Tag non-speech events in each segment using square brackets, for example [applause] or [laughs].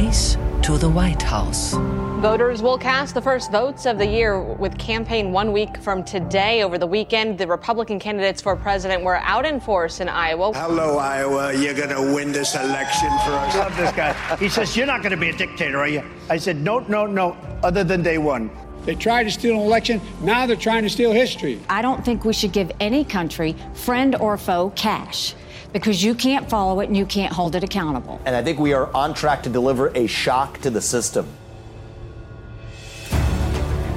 race to the White House. Voters will cast the first votes of the year with campaign one week from today. Over the weekend, the Republican candidates for president were out in force in Iowa. Hello, Iowa. You're going to win this election for us. I love this guy. He says, You're not going to be a dictator, are you? I said, No, no, no, other than day one. They tried to steal an election. Now they're trying to steal history. I don't think we should give any country, friend or foe, cash because you can't follow it and you can't hold it accountable. And I think we are on track to deliver a shock to the system.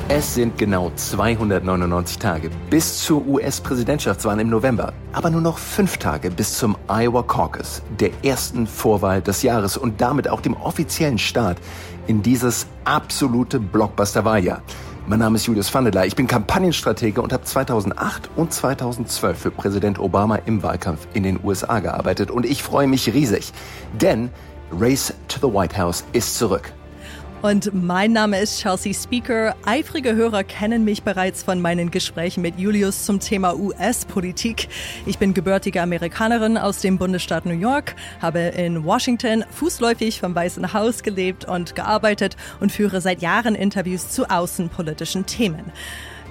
Es sind genau 299 Tage bis zur US-Präsidentschaftswahl im November, aber nur noch fünf Tage bis zum Iowa Caucus, der ersten Vorwahl des Jahres und damit auch dem offiziellen Start in dieses absolute Blockbuster-Wahljahr. Mein Name ist Julius Vandela, ich bin Kampagnenstratege und habe 2008 und 2012 für Präsident Obama im Wahlkampf in den USA gearbeitet und ich freue mich riesig, denn Race to the White House ist zurück. Und mein Name ist Chelsea Speaker. Eifrige Hörer kennen mich bereits von meinen Gesprächen mit Julius zum Thema US-Politik. Ich bin gebürtige Amerikanerin aus dem Bundesstaat New York, habe in Washington fußläufig vom Weißen Haus gelebt und gearbeitet und führe seit Jahren Interviews zu außenpolitischen Themen.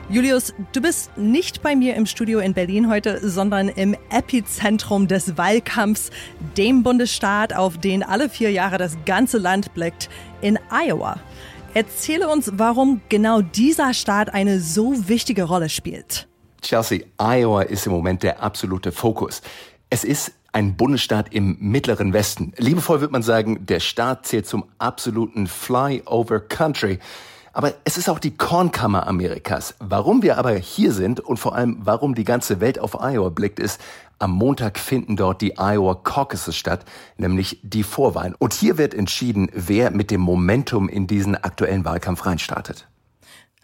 Julius, du bist nicht bei mir im Studio in Berlin heute, sondern im Epizentrum des Wahlkampfs, dem Bundesstaat, auf den alle vier Jahre das ganze Land blickt, in Iowa. Erzähle uns, warum genau dieser Staat eine so wichtige Rolle spielt. Chelsea, Iowa ist im Moment der absolute Fokus. Es ist ein Bundesstaat im mittleren Westen. Liebevoll wird man sagen, der Staat zählt zum absoluten Flyover Country. Aber es ist auch die Kornkammer Amerikas. Warum wir aber hier sind und vor allem warum die ganze Welt auf Iowa blickt, ist, am Montag finden dort die Iowa Caucuses statt, nämlich die Vorwahlen. Und hier wird entschieden, wer mit dem Momentum in diesen aktuellen Wahlkampf reinstartet.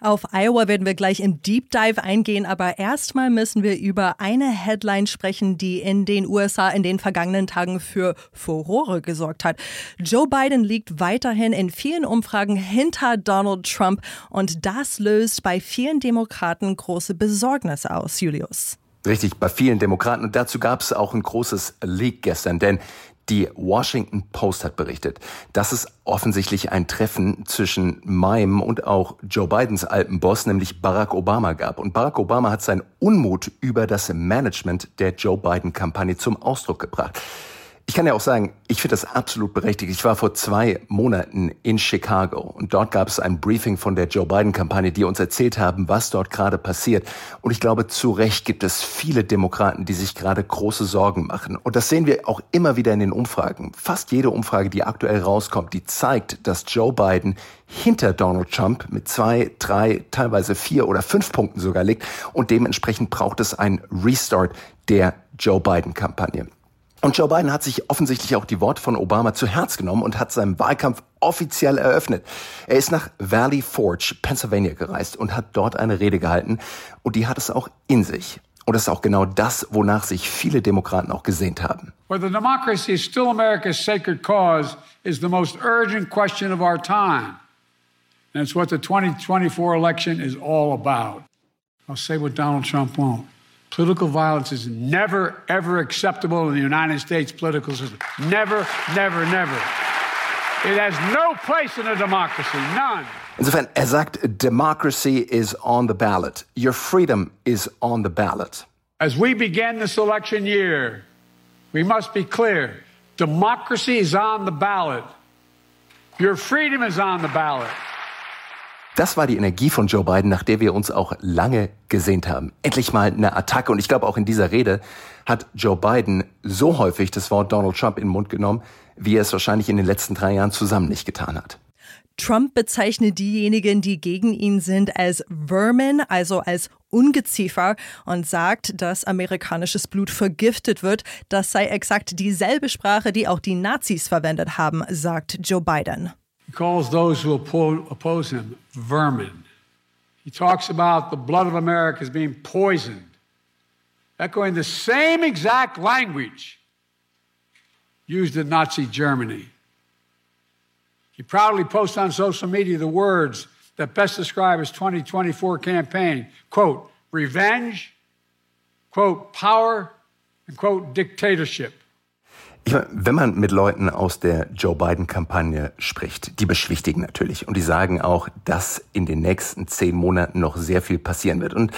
Auf Iowa werden wir gleich im Deep Dive eingehen, aber erstmal müssen wir über eine Headline sprechen, die in den USA in den vergangenen Tagen für Furore gesorgt hat. Joe Biden liegt weiterhin in vielen Umfragen hinter Donald Trump und das löst bei vielen Demokraten große Besorgnis aus, Julius. Richtig, bei vielen Demokraten. Und dazu gab es auch ein großes Leak gestern, denn die Washington Post hat berichtet, dass es offensichtlich ein Treffen zwischen Mime und auch Joe Bidens alten Boss, nämlich Barack Obama gab. Und Barack Obama hat seinen Unmut über das Management der Joe Biden-Kampagne zum Ausdruck gebracht. Ich kann ja auch sagen, ich finde das absolut berechtigt. Ich war vor zwei Monaten in Chicago und dort gab es ein Briefing von der Joe Biden-Kampagne, die uns erzählt haben, was dort gerade passiert. Und ich glaube, zu Recht gibt es viele Demokraten, die sich gerade große Sorgen machen. Und das sehen wir auch immer wieder in den Umfragen. Fast jede Umfrage, die aktuell rauskommt, die zeigt, dass Joe Biden hinter Donald Trump mit zwei, drei, teilweise vier oder fünf Punkten sogar liegt. Und dementsprechend braucht es einen Restart der Joe Biden-Kampagne. Und Joe Biden hat sich offensichtlich auch die Worte von Obama zu Herz genommen und hat seinen Wahlkampf offiziell eröffnet. Er ist nach Valley Forge, Pennsylvania gereist und hat dort eine Rede gehalten und die hat es auch in sich. Und das ist auch genau das, wonach sich viele Demokraten auch gesehnt haben. Whether democracy is still America's sacred cause is the most urgent question of our time. And it's what the 2024 election is all about. I'll say what Donald Trump won't. Political violence is never, ever acceptable in the United States political system. Never, never, never. It has no place in a democracy, none. Insofern, er sagt, democracy is on the ballot. Your freedom is on the ballot. As we begin this election year, we must be clear. Democracy is on the ballot. Your freedom is on the ballot. Das war die Energie von Joe Biden, nach der wir uns auch lange gesehnt haben. Endlich mal eine Attacke. Und ich glaube, auch in dieser Rede hat Joe Biden so häufig das Wort Donald Trump in den Mund genommen, wie er es wahrscheinlich in den letzten drei Jahren zusammen nicht getan hat. Trump bezeichnet diejenigen, die gegen ihn sind, als Vermin, also als Ungeziefer und sagt, dass amerikanisches Blut vergiftet wird. Das sei exakt dieselbe Sprache, die auch die Nazis verwendet haben, sagt Joe Biden. He calls those who oppose him vermin. He talks about the blood of America as being poisoned, echoing the same exact language used in Nazi Germany. He proudly posts on social media the words that best describe his 2024 campaign quote, revenge, quote, power, and quote, dictatorship. Ich meine, wenn man mit Leuten aus der Joe Biden-Kampagne spricht, die beschwichtigen natürlich und die sagen auch, dass in den nächsten zehn Monaten noch sehr viel passieren wird. Und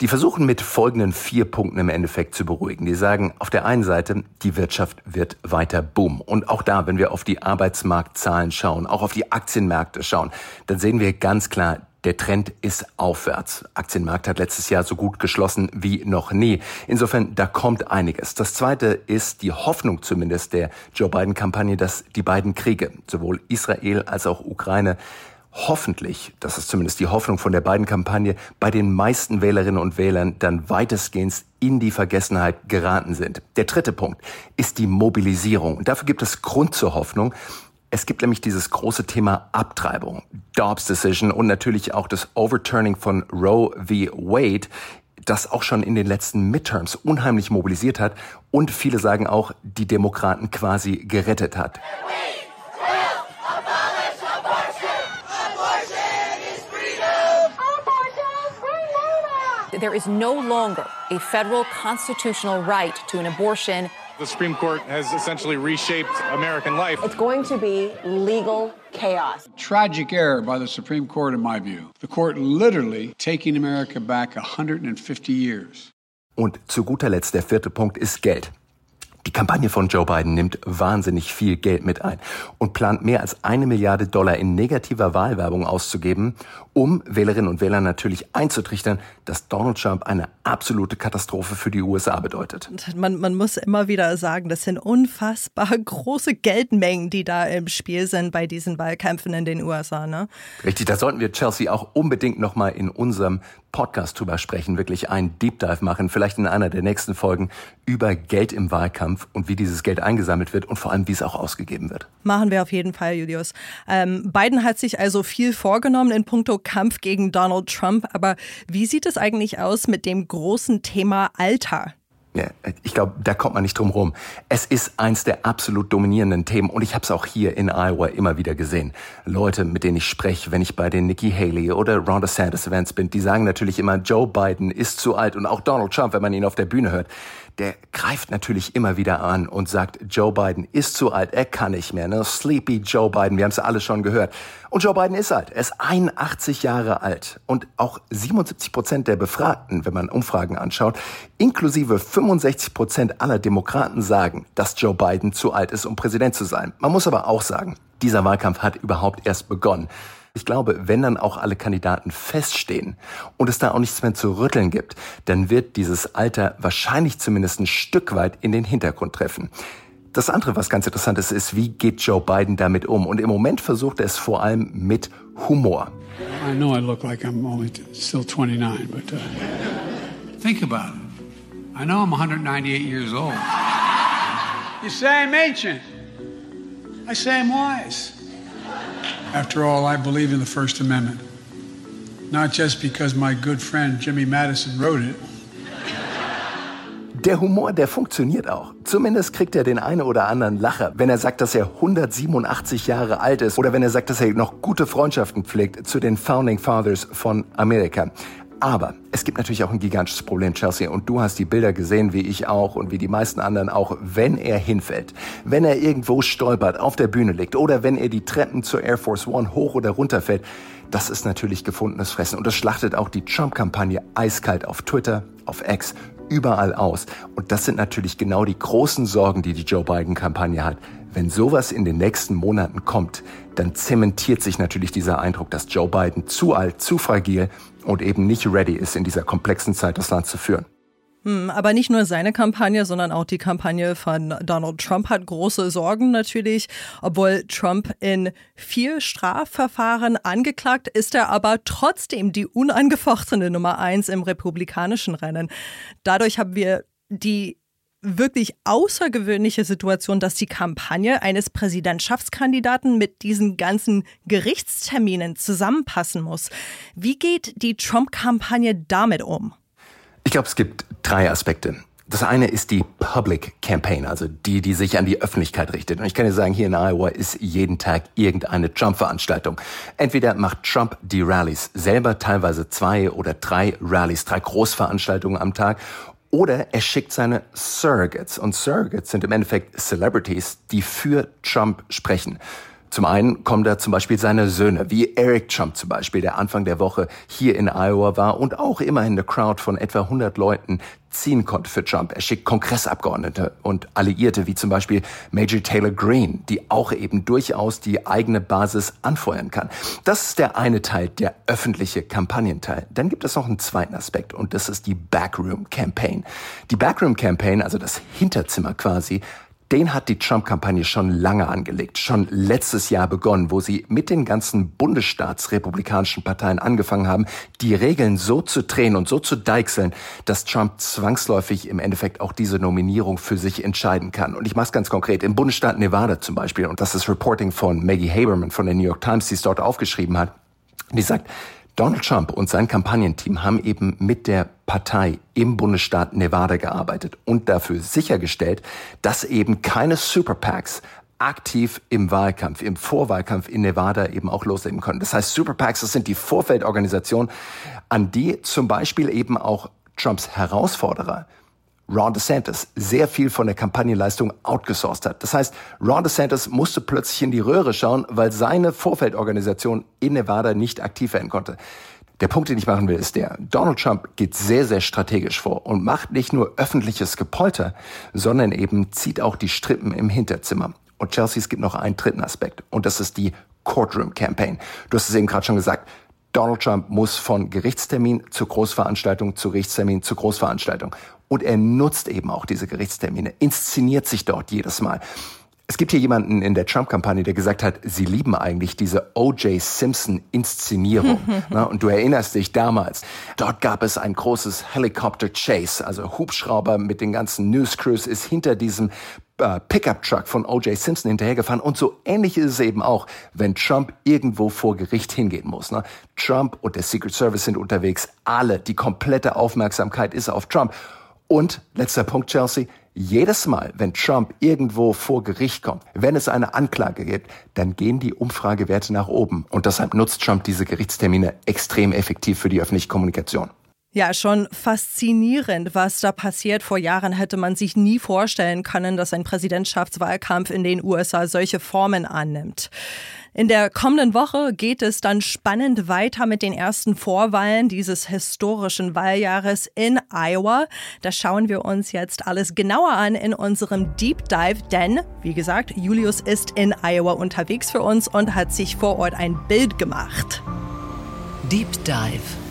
die versuchen mit folgenden vier Punkten im Endeffekt zu beruhigen. Die sagen auf der einen Seite, die Wirtschaft wird weiter boomen. Und auch da, wenn wir auf die Arbeitsmarktzahlen schauen, auch auf die Aktienmärkte schauen, dann sehen wir ganz klar, der Trend ist aufwärts. Aktienmarkt hat letztes Jahr so gut geschlossen wie noch nie. Insofern, da kommt einiges. Das zweite ist die Hoffnung zumindest der Joe Biden-Kampagne, dass die beiden Kriege, sowohl Israel als auch Ukraine, hoffentlich, das ist zumindest die Hoffnung von der beiden Kampagne, bei den meisten Wählerinnen und Wählern dann weitestgehend in die Vergessenheit geraten sind. Der dritte Punkt ist die Mobilisierung. Und dafür gibt es Grund zur Hoffnung, es gibt nämlich dieses große Thema Abtreibung, Dobbs Decision und natürlich auch das Overturning von Roe v. Wade, das auch schon in den letzten Midterms unheimlich mobilisiert hat und viele sagen auch, die Demokraten quasi gerettet hat. There is no longer a federal constitutional right to an abortion the Supreme Court has essentially reshaped American life. It's going to be legal chaos. Tragic error by the Supreme Court, in my view. The court literally taking America back 150 years. Und zu guter Letzt der vierte Punkt ist Geld. Die Kampagne von Joe Biden nimmt wahnsinnig viel Geld mit ein und plant mehr als eine Milliarde Dollar in negativer Wahlwerbung auszugeben, um Wählerinnen und Wählern natürlich einzutrichtern, dass Donald Trump eine absolute Katastrophe für die USA bedeutet. Man, man muss immer wieder sagen, das sind unfassbar große Geldmengen, die da im Spiel sind bei diesen Wahlkämpfen in den USA. Ne? Richtig, da sollten wir Chelsea auch unbedingt nochmal in unserem Podcast drüber sprechen, wirklich einen Deep Dive machen, vielleicht in einer der nächsten Folgen über Geld im Wahlkampf und wie dieses Geld eingesammelt wird und vor allem, wie es auch ausgegeben wird. Machen wir auf jeden Fall, Julius. Ähm, Biden hat sich also viel vorgenommen in puncto Kampf gegen Donald Trump, aber wie sieht es eigentlich aus mit dem großen Thema Alter? Ja, ich glaube, da kommt man nicht drum rum. Es ist eins der absolut dominierenden Themen und ich habe es auch hier in Iowa immer wieder gesehen. Leute, mit denen ich spreche, wenn ich bei den Nikki Haley oder Ron DeSantis Events bin, die sagen natürlich immer, Joe Biden ist zu alt und auch Donald Trump, wenn man ihn auf der Bühne hört der greift natürlich immer wieder an und sagt, Joe Biden ist zu alt, er kann nicht mehr. Ne? Sleepy Joe Biden, wir haben es alle schon gehört. Und Joe Biden ist alt, er ist 81 Jahre alt. Und auch 77 Prozent der Befragten, wenn man Umfragen anschaut, inklusive 65 Prozent aller Demokraten sagen, dass Joe Biden zu alt ist, um Präsident zu sein. Man muss aber auch sagen, dieser Wahlkampf hat überhaupt erst begonnen. Ich glaube, wenn dann auch alle Kandidaten feststehen und es da auch nichts mehr zu rütteln gibt, dann wird dieses Alter wahrscheinlich zumindest ein Stück weit in den Hintergrund treffen. Das andere, was ganz interessant ist, ist, wie geht Joe Biden damit um? Und im Moment versucht er es vor allem mit Humor. I know I look like I'm only still 29, but uh, think about it. I know I'm 198 years old. You say I'm ancient. I say I'm wise. After all, I believe in the First Amendment. Not just because my good friend Jimmy Madison wrote it. Der Humor, der funktioniert auch. Zumindest kriegt er den einen oder anderen Lacher, wenn er sagt, dass er 187 Jahre alt ist oder wenn er sagt, dass er noch gute Freundschaften pflegt zu den Founding Fathers von Amerika. Aber es gibt natürlich auch ein gigantisches Problem, Chelsea. Und du hast die Bilder gesehen, wie ich auch und wie die meisten anderen auch, wenn er hinfällt, wenn er irgendwo stolpert, auf der Bühne liegt oder wenn er die Treppen zur Air Force One hoch oder runter fällt. Das ist natürlich gefundenes Fressen. Und das schlachtet auch die Trump-Kampagne eiskalt auf Twitter, auf X, überall aus. Und das sind natürlich genau die großen Sorgen, die die Joe Biden-Kampagne hat. Wenn sowas in den nächsten Monaten kommt, dann zementiert sich natürlich dieser Eindruck, dass Joe Biden zu alt, zu fragil und eben nicht ready ist, in dieser komplexen Zeit das Land zu führen. Hm, aber nicht nur seine Kampagne, sondern auch die Kampagne von Donald Trump hat große Sorgen natürlich. Obwohl Trump in vier Strafverfahren angeklagt, ist er aber trotzdem die unangefochtene Nummer eins im republikanischen Rennen. Dadurch haben wir die wirklich außergewöhnliche Situation, dass die Kampagne eines Präsidentschaftskandidaten mit diesen ganzen Gerichtsterminen zusammenpassen muss. Wie geht die Trump-Kampagne damit um? Ich glaube, es gibt drei Aspekte. Das eine ist die Public Campaign, also die, die sich an die Öffentlichkeit richtet. Und ich kann dir sagen, hier in Iowa ist jeden Tag irgendeine Trump-Veranstaltung. Entweder macht Trump die Rallies selber, teilweise zwei oder drei Rallies, drei Großveranstaltungen am Tag, Oder er schickt seine Surrogates. Und Surrogates sind im Endeffekt Celebrities, die für Trump sprechen. Zum einen kommen da zum Beispiel seine Söhne, wie Eric Trump zum Beispiel, der Anfang der Woche hier in Iowa war und auch immerhin eine Crowd von etwa 100 Leuten ziehen konnte für Trump. Er schickt Kongressabgeordnete und Alliierte wie zum Beispiel Major Taylor Greene, die auch eben durchaus die eigene Basis anfeuern kann. Das ist der eine Teil, der öffentliche Kampagnenteil. Dann gibt es noch einen zweiten Aspekt und das ist die Backroom Campaign. Die Backroom Campaign, also das Hinterzimmer quasi, den hat die Trump-Kampagne schon lange angelegt, schon letztes Jahr begonnen, wo sie mit den ganzen bundesstaatsrepublikanischen Parteien angefangen haben, die Regeln so zu drehen und so zu deichseln, dass Trump zwangsläufig im Endeffekt auch diese Nominierung für sich entscheiden kann. Und ich mache es ganz konkret. Im Bundesstaat Nevada zum Beispiel, und das ist Reporting von Maggie Haberman von der New York Times, die es dort aufgeschrieben hat, die sagt, Donald Trump und sein Kampagnenteam haben eben mit der Partei im Bundesstaat Nevada gearbeitet und dafür sichergestellt, dass eben keine Super PACs aktiv im Wahlkampf, im Vorwahlkampf in Nevada eben auch loslegen können. Das heißt, Super PACs, das sind die Vorfeldorganisationen, an die zum Beispiel eben auch Trumps Herausforderer Ron DeSantis sehr viel von der Kampagnenleistung outgesourced hat. Das heißt, Ron DeSantis musste plötzlich in die Röhre schauen, weil seine Vorfeldorganisation in Nevada nicht aktiv werden konnte. Der Punkt, den ich machen will, ist der, Donald Trump geht sehr, sehr strategisch vor und macht nicht nur öffentliches Gepolter, sondern eben zieht auch die Strippen im Hinterzimmer. Und Chelsea, es gibt noch einen dritten Aspekt und das ist die Courtroom Campaign. Du hast es eben gerade schon gesagt, Donald Trump muss von Gerichtstermin zu Großveranstaltung zu Gerichtstermin zu Großveranstaltung. Und er nutzt eben auch diese Gerichtstermine, inszeniert sich dort jedes Mal. Es gibt hier jemanden in der Trump-Kampagne, der gesagt hat, sie lieben eigentlich diese O.J. Simpson-Inszenierung. [laughs] und du erinnerst dich damals, dort gab es ein großes Helicopter-Chase, also Hubschrauber mit den ganzen News Crews ist hinter diesem äh, Pickup-Truck von O.J. Simpson hinterhergefahren. Und so ähnlich ist es eben auch, wenn Trump irgendwo vor Gericht hingehen muss. Ne? Trump und der Secret Service sind unterwegs. Alle, die komplette Aufmerksamkeit ist auf Trump. Und letzter Punkt, Chelsea. Jedes Mal, wenn Trump irgendwo vor Gericht kommt, wenn es eine Anklage gibt, dann gehen die Umfragewerte nach oben. Und deshalb nutzt Trump diese Gerichtstermine extrem effektiv für die öffentliche Kommunikation. Ja, schon faszinierend, was da passiert. Vor Jahren hätte man sich nie vorstellen können, dass ein Präsidentschaftswahlkampf in den USA solche Formen annimmt. In der kommenden Woche geht es dann spannend weiter mit den ersten Vorwahlen dieses historischen Wahljahres in Iowa. Das schauen wir uns jetzt alles genauer an in unserem Deep Dive, denn, wie gesagt, Julius ist in Iowa unterwegs für uns und hat sich vor Ort ein Bild gemacht. Deep Dive.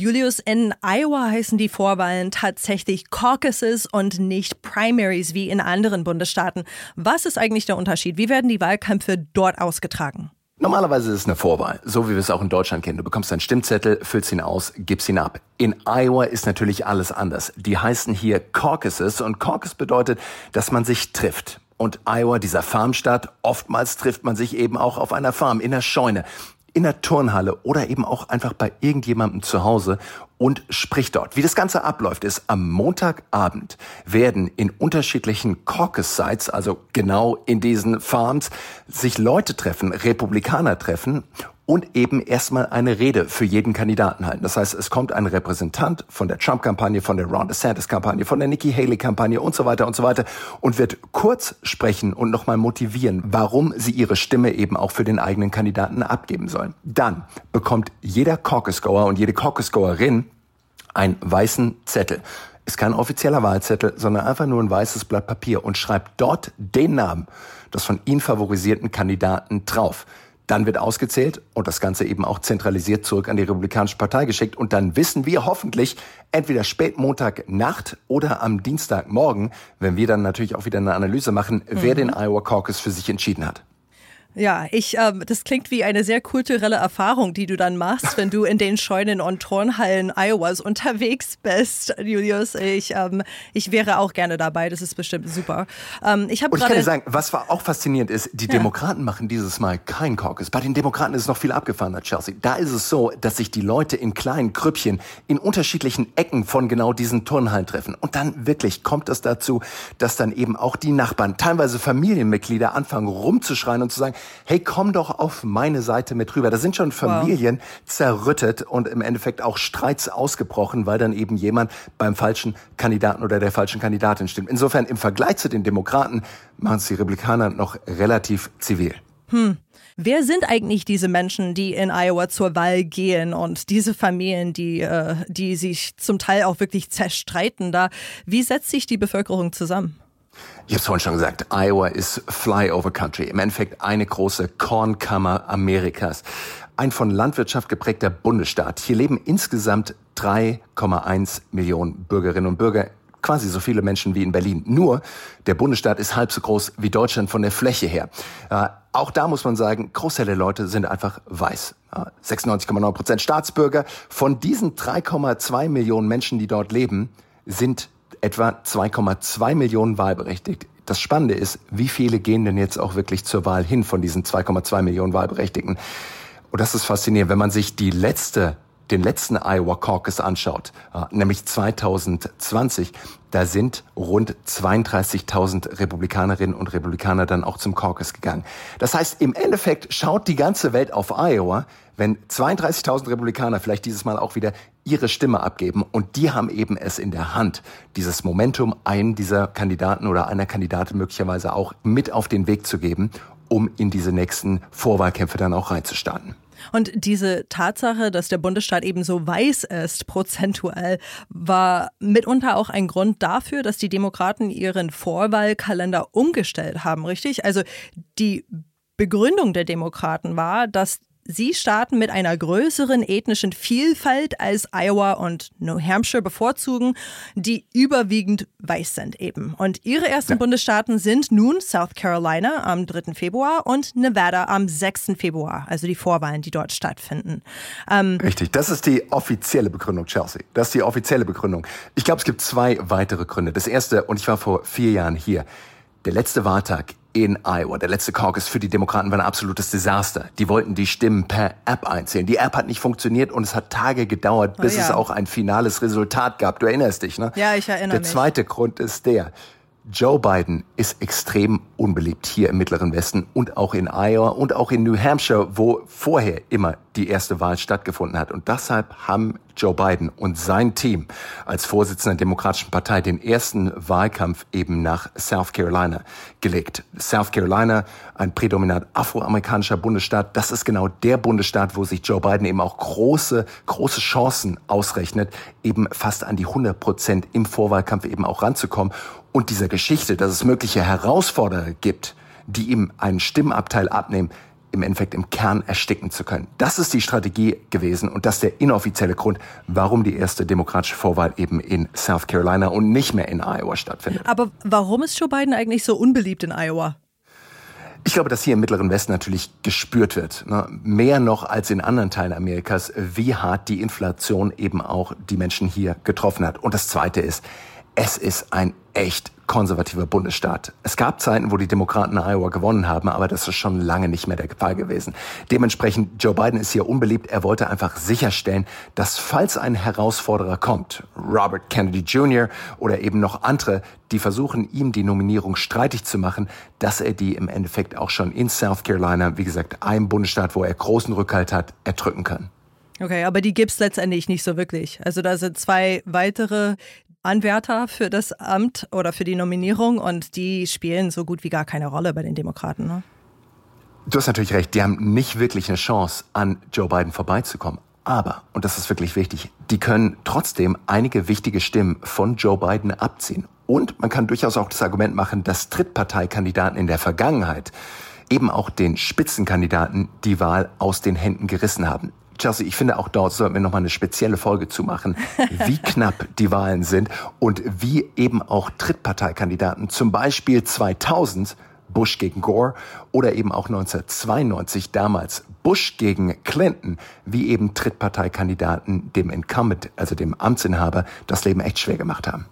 Julius, in Iowa heißen die Vorwahlen tatsächlich Caucuses und nicht Primaries wie in anderen Bundesstaaten. Was ist eigentlich der Unterschied? Wie werden die Wahlkämpfe dort ausgetragen? Normalerweise ist es eine Vorwahl, so wie wir es auch in Deutschland kennen. Du bekommst einen Stimmzettel, füllst ihn aus, gibst ihn ab. In Iowa ist natürlich alles anders. Die heißen hier Caucuses und Caucus bedeutet, dass man sich trifft. Und Iowa, dieser Farmstadt, oftmals trifft man sich eben auch auf einer Farm, in der Scheune in der Turnhalle oder eben auch einfach bei irgendjemandem zu Hause und spricht dort. Wie das Ganze abläuft, ist am Montagabend werden in unterschiedlichen Caucus-Sites, also genau in diesen Farms, sich Leute treffen, Republikaner treffen und eben erstmal eine Rede für jeden Kandidaten halten. Das heißt, es kommt ein Repräsentant von der Trump-Kampagne, von der Ron DeSantis-Kampagne, von der Nikki Haley-Kampagne und so weiter und so weiter und wird kurz sprechen und nochmal motivieren, warum sie ihre Stimme eben auch für den eigenen Kandidaten abgeben sollen. Dann bekommt jeder Caucus-Goer und jede Caucus-Goerin einen weißen Zettel. Ist kein offizieller Wahlzettel, sondern einfach nur ein weißes Blatt Papier und schreibt dort den Namen des von ihnen favorisierten Kandidaten drauf. Dann wird ausgezählt und das Ganze eben auch zentralisiert zurück an die Republikanische Partei geschickt. Und dann wissen wir hoffentlich entweder spät Montagnacht oder am Dienstagmorgen, wenn wir dann natürlich auch wieder eine Analyse machen, mhm. wer den Iowa Caucus für sich entschieden hat. Ja, ich, ähm, das klingt wie eine sehr kulturelle Erfahrung, die du dann machst, wenn du in den Scheunen und Turnhallen Iowas unterwegs bist, Julius. Ich, ähm, ich wäre auch gerne dabei. Das ist bestimmt super. Ähm, ich und ich kann dir sagen, was auch faszinierend ist, die ja. Demokraten machen dieses Mal kein Caucus. Bei den Demokraten ist es noch viel abgefahrener, Chelsea. Da ist es so, dass sich die Leute in kleinen Grüppchen in unterschiedlichen Ecken von genau diesen Turnhallen treffen. Und dann wirklich kommt es dazu, dass dann eben auch die Nachbarn, teilweise Familienmitglieder anfangen rumzuschreien und zu sagen, hey, komm doch auf meine Seite mit rüber. Da sind schon Familien wow. zerrüttet und im Endeffekt auch Streits ausgebrochen, weil dann eben jemand beim falschen Kandidaten oder der falschen Kandidatin stimmt. Insofern im Vergleich zu den Demokraten machen es die Republikaner noch relativ zivil. Hm. Wer sind eigentlich diese Menschen, die in Iowa zur Wahl gehen und diese Familien, die, äh, die sich zum Teil auch wirklich zerstreiten da? Wie setzt sich die Bevölkerung zusammen? Ich habe es vorhin schon gesagt, Iowa ist Flyover Country. Im Endeffekt eine große Kornkammer Amerikas. Ein von Landwirtschaft geprägter Bundesstaat. Hier leben insgesamt 3,1 Millionen Bürgerinnen und Bürger quasi so viele Menschen wie in Berlin. Nur der Bundesstaat ist halb so groß wie Deutschland von der Fläche her. Äh, auch da muss man sagen, Großteil der Leute sind einfach weiß. Äh, 96,9 Prozent Staatsbürger. Von diesen 3,2 Millionen Menschen, die dort leben, sind etwa 2,2 Millionen wahlberechtigt. Das Spannende ist, wie viele gehen denn jetzt auch wirklich zur Wahl hin von diesen 2,2 Millionen Wahlberechtigten? Und das ist faszinierend, wenn man sich die letzte den letzten Iowa Caucus anschaut, äh, nämlich 2020, da sind rund 32.000 Republikanerinnen und Republikaner dann auch zum Caucus gegangen. Das heißt, im Endeffekt schaut die ganze Welt auf Iowa, wenn 32.000 Republikaner vielleicht dieses Mal auch wieder ihre Stimme abgeben und die haben eben es in der Hand, dieses Momentum einen dieser Kandidaten oder einer Kandidatin möglicherweise auch mit auf den Weg zu geben, um in diese nächsten Vorwahlkämpfe dann auch reinzustarten. Und diese Tatsache, dass der Bundesstaat eben so weiß ist, prozentuell, war mitunter auch ein Grund dafür, dass die Demokraten ihren Vorwahlkalender umgestellt haben, richtig? Also die Begründung der Demokraten war, dass Sie starten mit einer größeren ethnischen Vielfalt als Iowa und New Hampshire bevorzugen, die überwiegend weiß sind eben. Und ihre ersten ja. Bundesstaaten sind nun South Carolina am 3. Februar und Nevada am 6. Februar, also die Vorwahlen, die dort stattfinden. Ähm Richtig, das ist die offizielle Begründung, Chelsea. Das ist die offizielle Begründung. Ich glaube, es gibt zwei weitere Gründe. Das erste, und ich war vor vier Jahren hier, der letzte Wahltag in Iowa. Der letzte Caucus für die Demokraten war ein absolutes Desaster. Die wollten die Stimmen per App einzählen. Die App hat nicht funktioniert und es hat Tage gedauert, bis oh ja. es auch ein finales Resultat gab. Du erinnerst dich, ne? Ja, ich erinnere mich. Der zweite Grund ist der, Joe Biden ist extrem unbeliebt hier im Mittleren Westen und auch in Iowa und auch in New Hampshire, wo vorher immer die erste Wahl stattgefunden hat. Und deshalb haben Joe Biden und sein Team als Vorsitzender der Demokratischen Partei den ersten Wahlkampf eben nach South Carolina gelegt. South Carolina, ein prädominant afroamerikanischer Bundesstaat, das ist genau der Bundesstaat, wo sich Joe Biden eben auch große, große Chancen ausrechnet, eben fast an die 100 Prozent im Vorwahlkampf eben auch ranzukommen und dieser Geschichte, dass es mögliche Herausforderer gibt, die ihm einen Stimmabteil abnehmen, im Endeffekt im Kern ersticken zu können. Das ist die Strategie gewesen und das ist der inoffizielle Grund, warum die erste demokratische Vorwahl eben in South Carolina und nicht mehr in Iowa stattfindet. Aber warum ist Joe Biden eigentlich so unbeliebt in Iowa? Ich glaube, dass hier im Mittleren Westen natürlich gespürt wird, ne? mehr noch als in anderen Teilen Amerikas, wie hart die Inflation eben auch die Menschen hier getroffen hat. Und das Zweite ist, es ist ein echt konservativer Bundesstaat. Es gab Zeiten, wo die Demokraten Iowa gewonnen haben, aber das ist schon lange nicht mehr der Fall gewesen. Dementsprechend, Joe Biden ist hier unbeliebt. Er wollte einfach sicherstellen, dass falls ein Herausforderer kommt, Robert Kennedy Jr. oder eben noch andere, die versuchen, ihm die Nominierung streitig zu machen, dass er die im Endeffekt auch schon in South Carolina, wie gesagt, einem Bundesstaat, wo er großen Rückhalt hat, erdrücken kann. Okay, aber die gibt's letztendlich nicht so wirklich. Also da sind zwei weitere, Anwärter für das Amt oder für die Nominierung und die spielen so gut wie gar keine Rolle bei den Demokraten. Ne? Du hast natürlich recht, die haben nicht wirklich eine Chance, an Joe Biden vorbeizukommen. Aber, und das ist wirklich wichtig, die können trotzdem einige wichtige Stimmen von Joe Biden abziehen. Und man kann durchaus auch das Argument machen, dass Trittparteikandidaten in der Vergangenheit eben auch den Spitzenkandidaten die Wahl aus den Händen gerissen haben. Chelsea, ich finde auch dort sollten wir nochmal eine spezielle Folge zu machen, [laughs] wie knapp die Wahlen sind und wie eben auch Trittparteikandidaten, zum Beispiel 2000 Bush gegen Gore oder eben auch 1992 damals Bush gegen Clinton, wie eben Trittparteikandidaten dem Incumbent, also dem Amtsinhaber, das Leben echt schwer gemacht haben.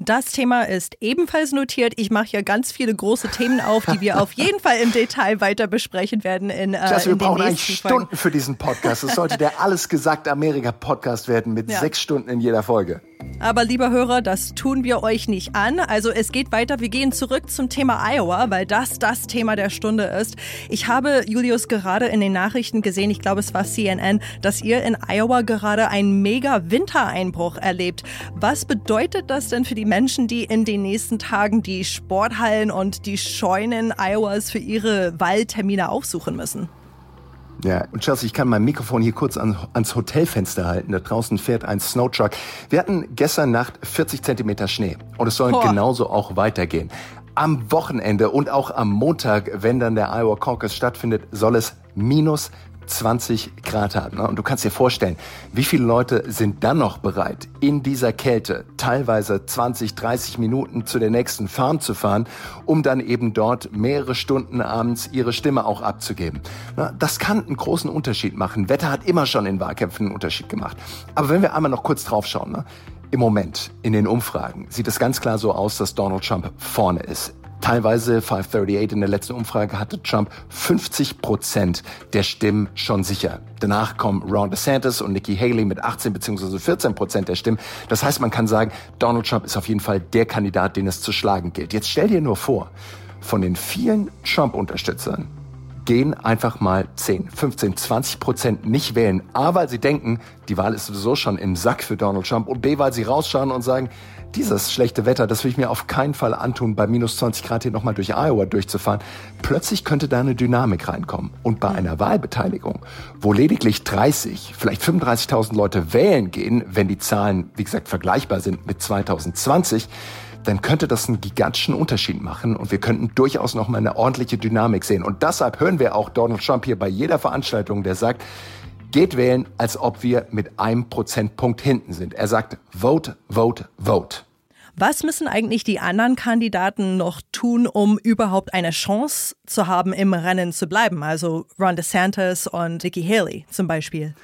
Das Thema ist ebenfalls notiert. Ich mache hier ganz viele große Themen auf, die wir auf jeden Fall im Detail weiter besprechen werden. In, äh, Just, wir brauchen eigentlich Stunden Folgen. für diesen Podcast. Es sollte der Alles gesagt Amerika Podcast werden mit ja. sechs Stunden in jeder Folge. Aber lieber Hörer, das tun wir euch nicht an. Also es geht weiter. Wir gehen zurück zum Thema Iowa, weil das das Thema der Stunde ist. Ich habe Julius gerade in den Nachrichten gesehen, ich glaube es war CNN, dass ihr in Iowa gerade einen mega Wintereinbruch erlebt. Was bedeutet das denn für die Menschen, die in den nächsten Tagen die Sporthallen und die Scheunen Iowas für ihre Wahltermine aufsuchen müssen? Ja, und Chelsea, ich kann mein Mikrofon hier kurz an, ans Hotelfenster halten. Da draußen fährt ein Snowtruck. Wir hatten gestern Nacht 40 Zentimeter Schnee und es soll Boah. genauso auch weitergehen. Am Wochenende und auch am Montag, wenn dann der Iowa Caucus stattfindet, soll es minus 20 Grad haben. Ne? Und du kannst dir vorstellen, wie viele Leute sind dann noch bereit, in dieser Kälte teilweise 20, 30 Minuten zu der nächsten Farm zu fahren, um dann eben dort mehrere Stunden abends ihre Stimme auch abzugeben. Das kann einen großen Unterschied machen. Wetter hat immer schon in Wahlkämpfen einen Unterschied gemacht. Aber wenn wir einmal noch kurz drauf schauen, ne? im Moment in den Umfragen sieht es ganz klar so aus, dass Donald Trump vorne ist. Teilweise 538 in der letzten Umfrage hatte Trump 50 Prozent der Stimmen schon sicher. Danach kommen Ron DeSantis und Nikki Haley mit 18 bzw. 14 Prozent der Stimmen. Das heißt, man kann sagen, Donald Trump ist auf jeden Fall der Kandidat, den es zu schlagen gilt. Jetzt stell dir nur vor, von den vielen Trump-Unterstützern gehen einfach mal 10, 15, 20 Prozent nicht wählen. A, weil sie denken, die Wahl ist sowieso schon im Sack für Donald Trump. Und B, weil sie rausschauen und sagen, dieses schlechte Wetter, das will ich mir auf keinen Fall antun, bei minus 20 Grad hier nochmal durch Iowa durchzufahren. Plötzlich könnte da eine Dynamik reinkommen. Und bei einer Wahlbeteiligung, wo lediglich 30, vielleicht 35.000 Leute wählen gehen, wenn die Zahlen, wie gesagt, vergleichbar sind mit 2020, dann könnte das einen gigantischen Unterschied machen und wir könnten durchaus noch mal eine ordentliche Dynamik sehen. Und deshalb hören wir auch Donald Trump hier bei jeder Veranstaltung, der sagt, geht wählen, als ob wir mit einem Prozentpunkt hinten sind. Er sagt, vote, vote, vote. Was müssen eigentlich die anderen Kandidaten noch tun, um überhaupt eine Chance zu haben, im Rennen zu bleiben? Also Ron DeSantis und Nikki Haley zum Beispiel.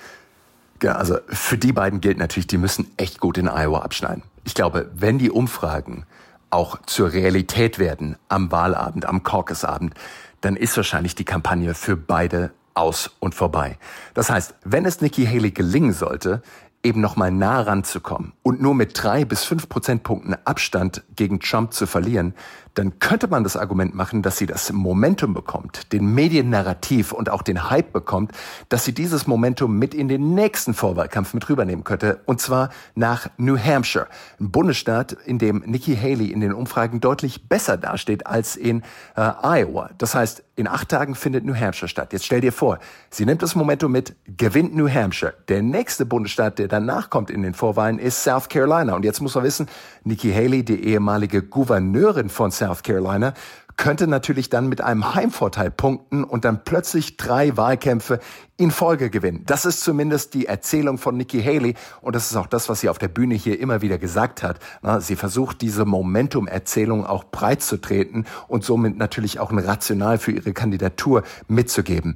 Ja, also für die beiden gilt natürlich, die müssen echt gut in Iowa abschneiden. Ich glaube, wenn die Umfragen auch zur Realität werden am Wahlabend, am Caucusabend, dann ist wahrscheinlich die Kampagne für beide aus und vorbei. Das heißt, wenn es Nikki Haley gelingen sollte, eben noch mal nah ranzukommen und nur mit drei bis fünf Prozentpunkten Abstand gegen Trump zu verlieren, dann könnte man das Argument machen, dass sie das Momentum bekommt, den Mediennarrativ und auch den Hype bekommt, dass sie dieses Momentum mit in den nächsten Vorwahlkampf mit rübernehmen könnte, und zwar nach New Hampshire, ein Bundesstaat, in dem Nikki Haley in den Umfragen deutlich besser dasteht als in äh, Iowa. Das heißt, in acht Tagen findet New Hampshire statt. Jetzt stell dir vor, sie nimmt das Momentum mit, gewinnt New Hampshire. Der nächste Bundesstaat, der danach kommt in den Vorwahlen, ist South Carolina. Und jetzt muss man wissen, Nikki Haley, die ehemalige Gouverneurin von South Carolina, könnte natürlich dann mit einem Heimvorteil punkten und dann plötzlich drei Wahlkämpfe in Folge gewinnen. Das ist zumindest die Erzählung von Nikki Haley und das ist auch das, was sie auf der Bühne hier immer wieder gesagt hat. Sie versucht diese Momentum-Erzählung auch breit zu treten und somit natürlich auch ein Rational für ihre Kandidatur mitzugeben.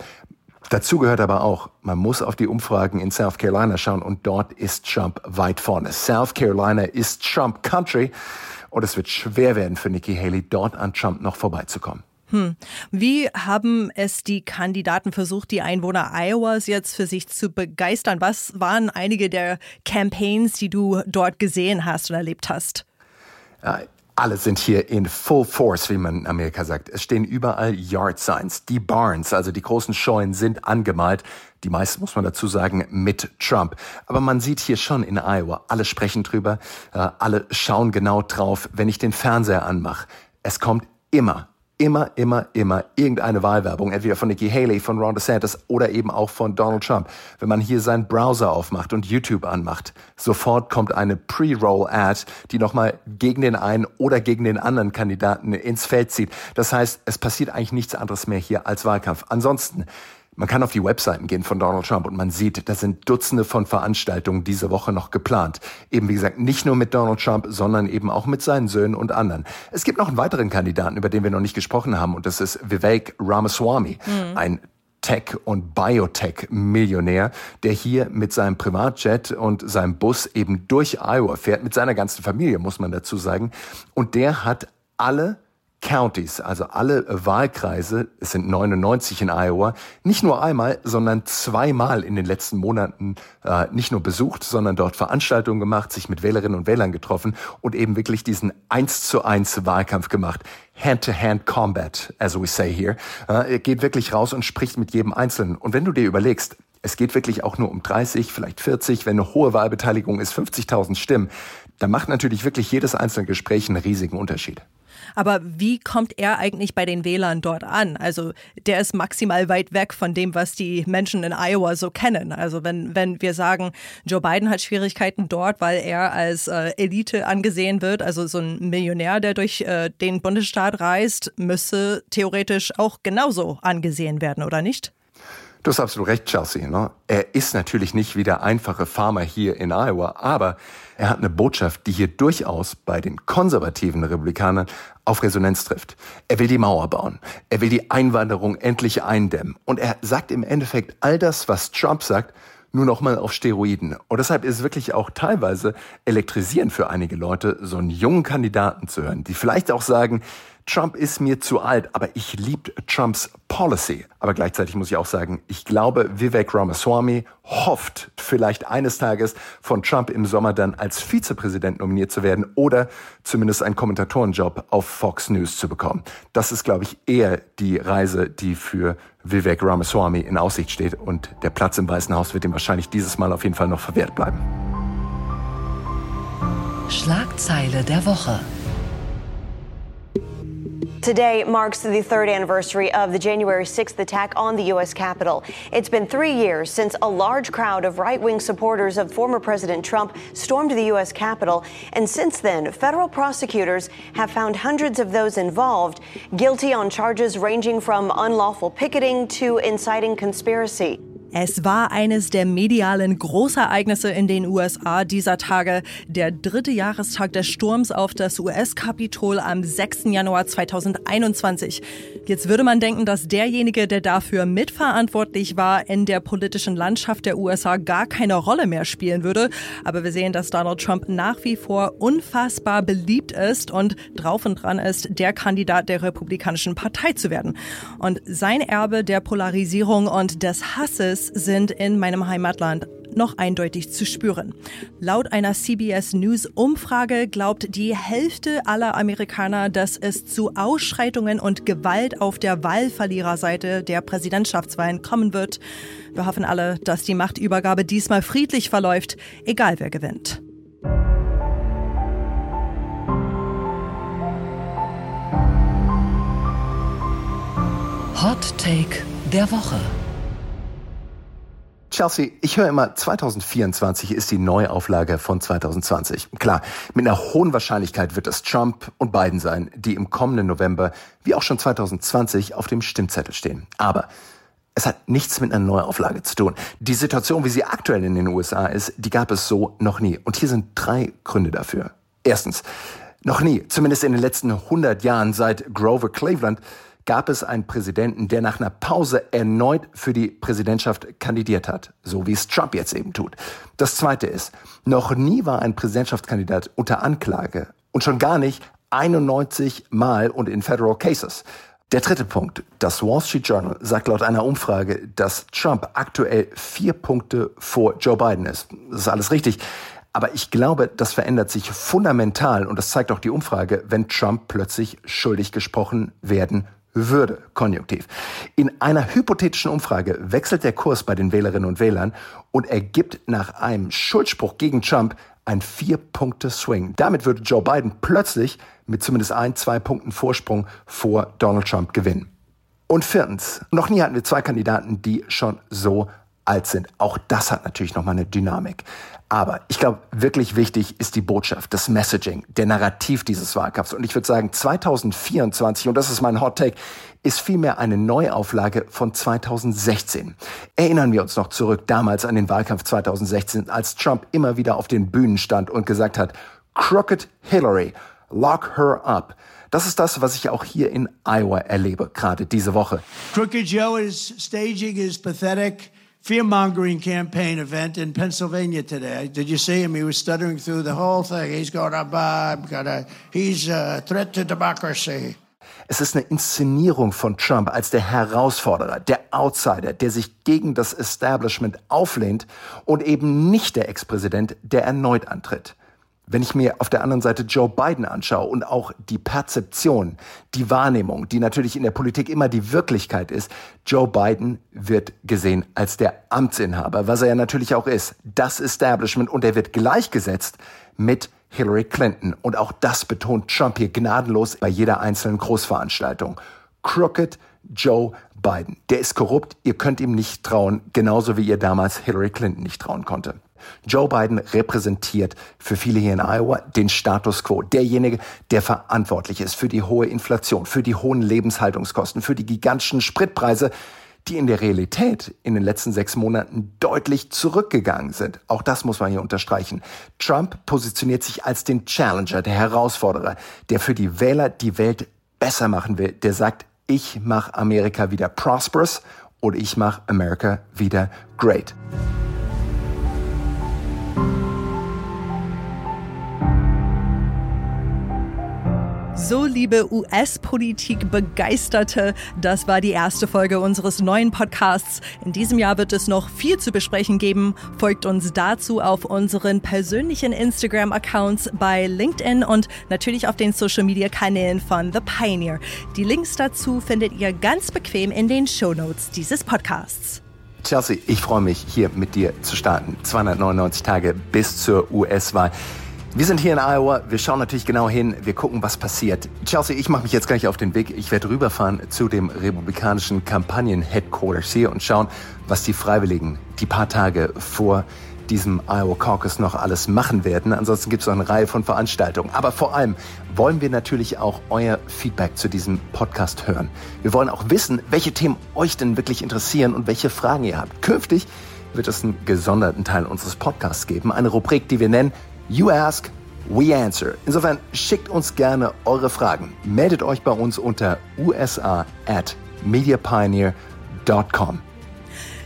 Dazu gehört aber auch, man muss auf die Umfragen in South Carolina schauen und dort ist Trump weit vorne. South Carolina ist Trump Country und es wird schwer werden für Nikki Haley, dort an Trump noch vorbeizukommen. Hm. Wie haben es die Kandidaten versucht, die Einwohner Iowas jetzt für sich zu begeistern? Was waren einige der Campaigns, die du dort gesehen hast und erlebt hast? Alle sind hier in Full Force, wie man in Amerika sagt. Es stehen überall Yard Signs. Die Barns, also die großen Scheunen, sind angemalt. Die meisten, muss man dazu sagen, mit Trump. Aber man sieht hier schon in Iowa, alle sprechen drüber, äh, alle schauen genau drauf. Wenn ich den Fernseher anmache, es kommt immer immer, immer, immer irgendeine Wahlwerbung, entweder von Nikki Haley, von Ron DeSantis oder eben auch von Donald Trump. Wenn man hier seinen Browser aufmacht und YouTube anmacht, sofort kommt eine Pre-Roll-Ad, die nochmal gegen den einen oder gegen den anderen Kandidaten ins Feld zieht. Das heißt, es passiert eigentlich nichts anderes mehr hier als Wahlkampf. Ansonsten man kann auf die Webseiten gehen von Donald Trump und man sieht, da sind Dutzende von Veranstaltungen diese Woche noch geplant. Eben wie gesagt, nicht nur mit Donald Trump, sondern eben auch mit seinen Söhnen und anderen. Es gibt noch einen weiteren Kandidaten, über den wir noch nicht gesprochen haben, und das ist Vivek Ramaswamy, mhm. ein Tech- und Biotech-Millionär, der hier mit seinem Privatjet und seinem Bus eben durch Iowa fährt, mit seiner ganzen Familie, muss man dazu sagen. Und der hat alle Counties, also alle Wahlkreise, es sind 99 in Iowa, nicht nur einmal, sondern zweimal in den letzten Monaten äh, nicht nur besucht, sondern dort Veranstaltungen gemacht, sich mit Wählerinnen und Wählern getroffen und eben wirklich diesen eins zu eins Wahlkampf gemacht. Hand-to-hand combat, as we say here. Äh, geht wirklich raus und spricht mit jedem Einzelnen. Und wenn du dir überlegst, es geht wirklich auch nur um 30, vielleicht 40, wenn eine hohe Wahlbeteiligung ist, 50.000 Stimmen, dann macht natürlich wirklich jedes einzelne Gespräch einen riesigen Unterschied. Aber wie kommt er eigentlich bei den Wählern dort an? Also der ist maximal weit weg von dem, was die Menschen in Iowa so kennen. Also wenn, wenn wir sagen, Joe Biden hat Schwierigkeiten dort, weil er als äh, Elite angesehen wird, also so ein Millionär, der durch äh, den Bundesstaat reist, müsse theoretisch auch genauso angesehen werden, oder nicht? Du hast absolut recht, Chelsea. Ne? Er ist natürlich nicht wie der einfache Farmer hier in Iowa, aber er hat eine Botschaft, die hier durchaus bei den konservativen Republikanern auf Resonanz trifft. Er will die Mauer bauen. Er will die Einwanderung endlich eindämmen. Und er sagt im Endeffekt all das, was Trump sagt, nur noch mal auf Steroiden. Und deshalb ist es wirklich auch teilweise elektrisierend für einige Leute, so einen jungen Kandidaten zu hören, die vielleicht auch sagen, Trump ist mir zu alt, aber ich liebe Trumps Policy. Aber gleichzeitig muss ich auch sagen, ich glaube, Vivek Ramaswamy hofft vielleicht eines Tages von Trump im Sommer dann als Vizepräsident nominiert zu werden oder zumindest einen Kommentatorenjob auf Fox News zu bekommen. Das ist, glaube ich, eher die Reise, die für Vivek Ramaswamy in Aussicht steht und der Platz im Weißen Haus wird ihm wahrscheinlich dieses Mal auf jeden Fall noch verwehrt bleiben. Schlagzeile der Woche. Today marks the third anniversary of the January 6th attack on the U.S. Capitol. It's been three years since a large crowd of right wing supporters of former President Trump stormed the U.S. Capitol. And since then, federal prosecutors have found hundreds of those involved guilty on charges ranging from unlawful picketing to inciting conspiracy. Es war eines der medialen Großereignisse in den USA dieser Tage, der dritte Jahrestag des Sturms auf das US-Kapitol am 6. Januar 2021. Jetzt würde man denken, dass derjenige, der dafür mitverantwortlich war, in der politischen Landschaft der USA gar keine Rolle mehr spielen würde. Aber wir sehen, dass Donald Trump nach wie vor unfassbar beliebt ist und drauf und dran ist, der Kandidat der Republikanischen Partei zu werden. Und sein Erbe der Polarisierung und des Hasses sind in meinem Heimatland noch eindeutig zu spüren. Laut einer CBS News Umfrage glaubt die Hälfte aller Amerikaner, dass es zu Ausschreitungen und Gewalt auf der Wahlverliererseite der Präsidentschaftswahlen kommen wird. Wir hoffen alle, dass die Machtübergabe diesmal friedlich verläuft, egal wer gewinnt. Hot Take der Woche. Chelsea, ich höre immer, 2024 ist die Neuauflage von 2020. Klar, mit einer hohen Wahrscheinlichkeit wird es Trump und Biden sein, die im kommenden November, wie auch schon 2020, auf dem Stimmzettel stehen. Aber es hat nichts mit einer Neuauflage zu tun. Die Situation, wie sie aktuell in den USA ist, die gab es so noch nie. Und hier sind drei Gründe dafür. Erstens, noch nie, zumindest in den letzten 100 Jahren seit Grover Cleveland, gab es einen Präsidenten, der nach einer Pause erneut für die Präsidentschaft kandidiert hat, so wie es Trump jetzt eben tut. Das Zweite ist, noch nie war ein Präsidentschaftskandidat unter Anklage und schon gar nicht 91 Mal und in Federal Cases. Der dritte Punkt. Das Wall Street Journal sagt laut einer Umfrage, dass Trump aktuell vier Punkte vor Joe Biden ist. Das ist alles richtig. Aber ich glaube, das verändert sich fundamental und das zeigt auch die Umfrage, wenn Trump plötzlich schuldig gesprochen werden würde, konjunktiv. In einer hypothetischen Umfrage wechselt der Kurs bei den Wählerinnen und Wählern und ergibt nach einem Schuldspruch gegen Trump ein Vier-Punkte-Swing. Damit würde Joe Biden plötzlich mit zumindest ein, zwei Punkten Vorsprung vor Donald Trump gewinnen. Und viertens, noch nie hatten wir zwei Kandidaten, die schon so alt sind. Auch das hat natürlich nochmal eine Dynamik. Aber ich glaube, wirklich wichtig ist die Botschaft, das Messaging, der Narrativ dieses Wahlkampfs. Und ich würde sagen, 2024, und das ist mein Hot Take, ist vielmehr eine Neuauflage von 2016. Erinnern wir uns noch zurück damals an den Wahlkampf 2016, als Trump immer wieder auf den Bühnen stand und gesagt hat, Crooked Hillary, lock her up. Das ist das, was ich auch hier in Iowa erlebe, gerade diese Woche. Crooked Joe is staging his pathetic fear-mongering campaign event in Pennsylvania today. Did you see him? He was stuttering through the whole thing. He's going to, uh, he's a threat to democracy. Es ist eine Inszenierung von Trump als der Herausforderer, der Outsider, der sich gegen das Establishment auflehnt und eben nicht der Ex-Präsident, der erneut antritt. Wenn ich mir auf der anderen Seite Joe Biden anschaue und auch die Perzeption, die Wahrnehmung, die natürlich in der Politik immer die Wirklichkeit ist, Joe Biden wird gesehen als der Amtsinhaber, was er ja natürlich auch ist, das Establishment und er wird gleichgesetzt mit Hillary Clinton. Und auch das betont Trump hier gnadenlos bei jeder einzelnen Großveranstaltung. Crooked Joe Biden. Der ist korrupt, ihr könnt ihm nicht trauen, genauso wie ihr damals Hillary Clinton nicht trauen konnte. Joe Biden repräsentiert für viele hier in Iowa den Status quo. Derjenige, der verantwortlich ist für die hohe Inflation, für die hohen Lebenshaltungskosten, für die gigantischen Spritpreise, die in der Realität in den letzten sechs Monaten deutlich zurückgegangen sind. Auch das muss man hier unterstreichen. Trump positioniert sich als den Challenger, der Herausforderer, der für die Wähler die Welt besser machen will, der sagt, ich mache Amerika wieder prosperous oder ich mache Amerika wieder great. So, liebe US-Politik-Begeisterte, das war die erste Folge unseres neuen Podcasts. In diesem Jahr wird es noch viel zu besprechen geben. Folgt uns dazu auf unseren persönlichen Instagram-Accounts bei LinkedIn und natürlich auf den Social-Media-Kanälen von The Pioneer. Die Links dazu findet ihr ganz bequem in den Show Notes dieses Podcasts. Chelsea, ich freue mich, hier mit dir zu starten. 299 Tage bis zur US-Wahl. Wir sind hier in Iowa. Wir schauen natürlich genau hin. Wir gucken, was passiert. Chelsea, ich mache mich jetzt gleich auf den Weg. Ich werde rüberfahren zu dem republikanischen Kampagnen-Headquarters hier und schauen, was die Freiwilligen die paar Tage vor diesem Iowa Caucus noch alles machen werden. Ansonsten gibt es noch eine Reihe von Veranstaltungen. Aber vor allem wollen wir natürlich auch euer Feedback zu diesem Podcast hören. Wir wollen auch wissen, welche Themen euch denn wirklich interessieren und welche Fragen ihr habt. Künftig wird es einen gesonderten Teil unseres Podcasts geben, eine Rubrik, die wir nennen You ask, we answer. Insofern schickt uns gerne eure Fragen. Meldet euch bei uns unter usa at mediapioneer.com.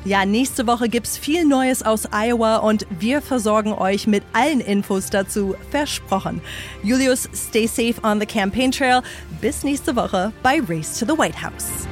Ja, nächste Woche gibt's viel Neues aus Iowa und wir versorgen euch mit allen Infos dazu. Versprochen. Julius, stay safe on the campaign trail. Bis nächste Woche bei Race to the White House.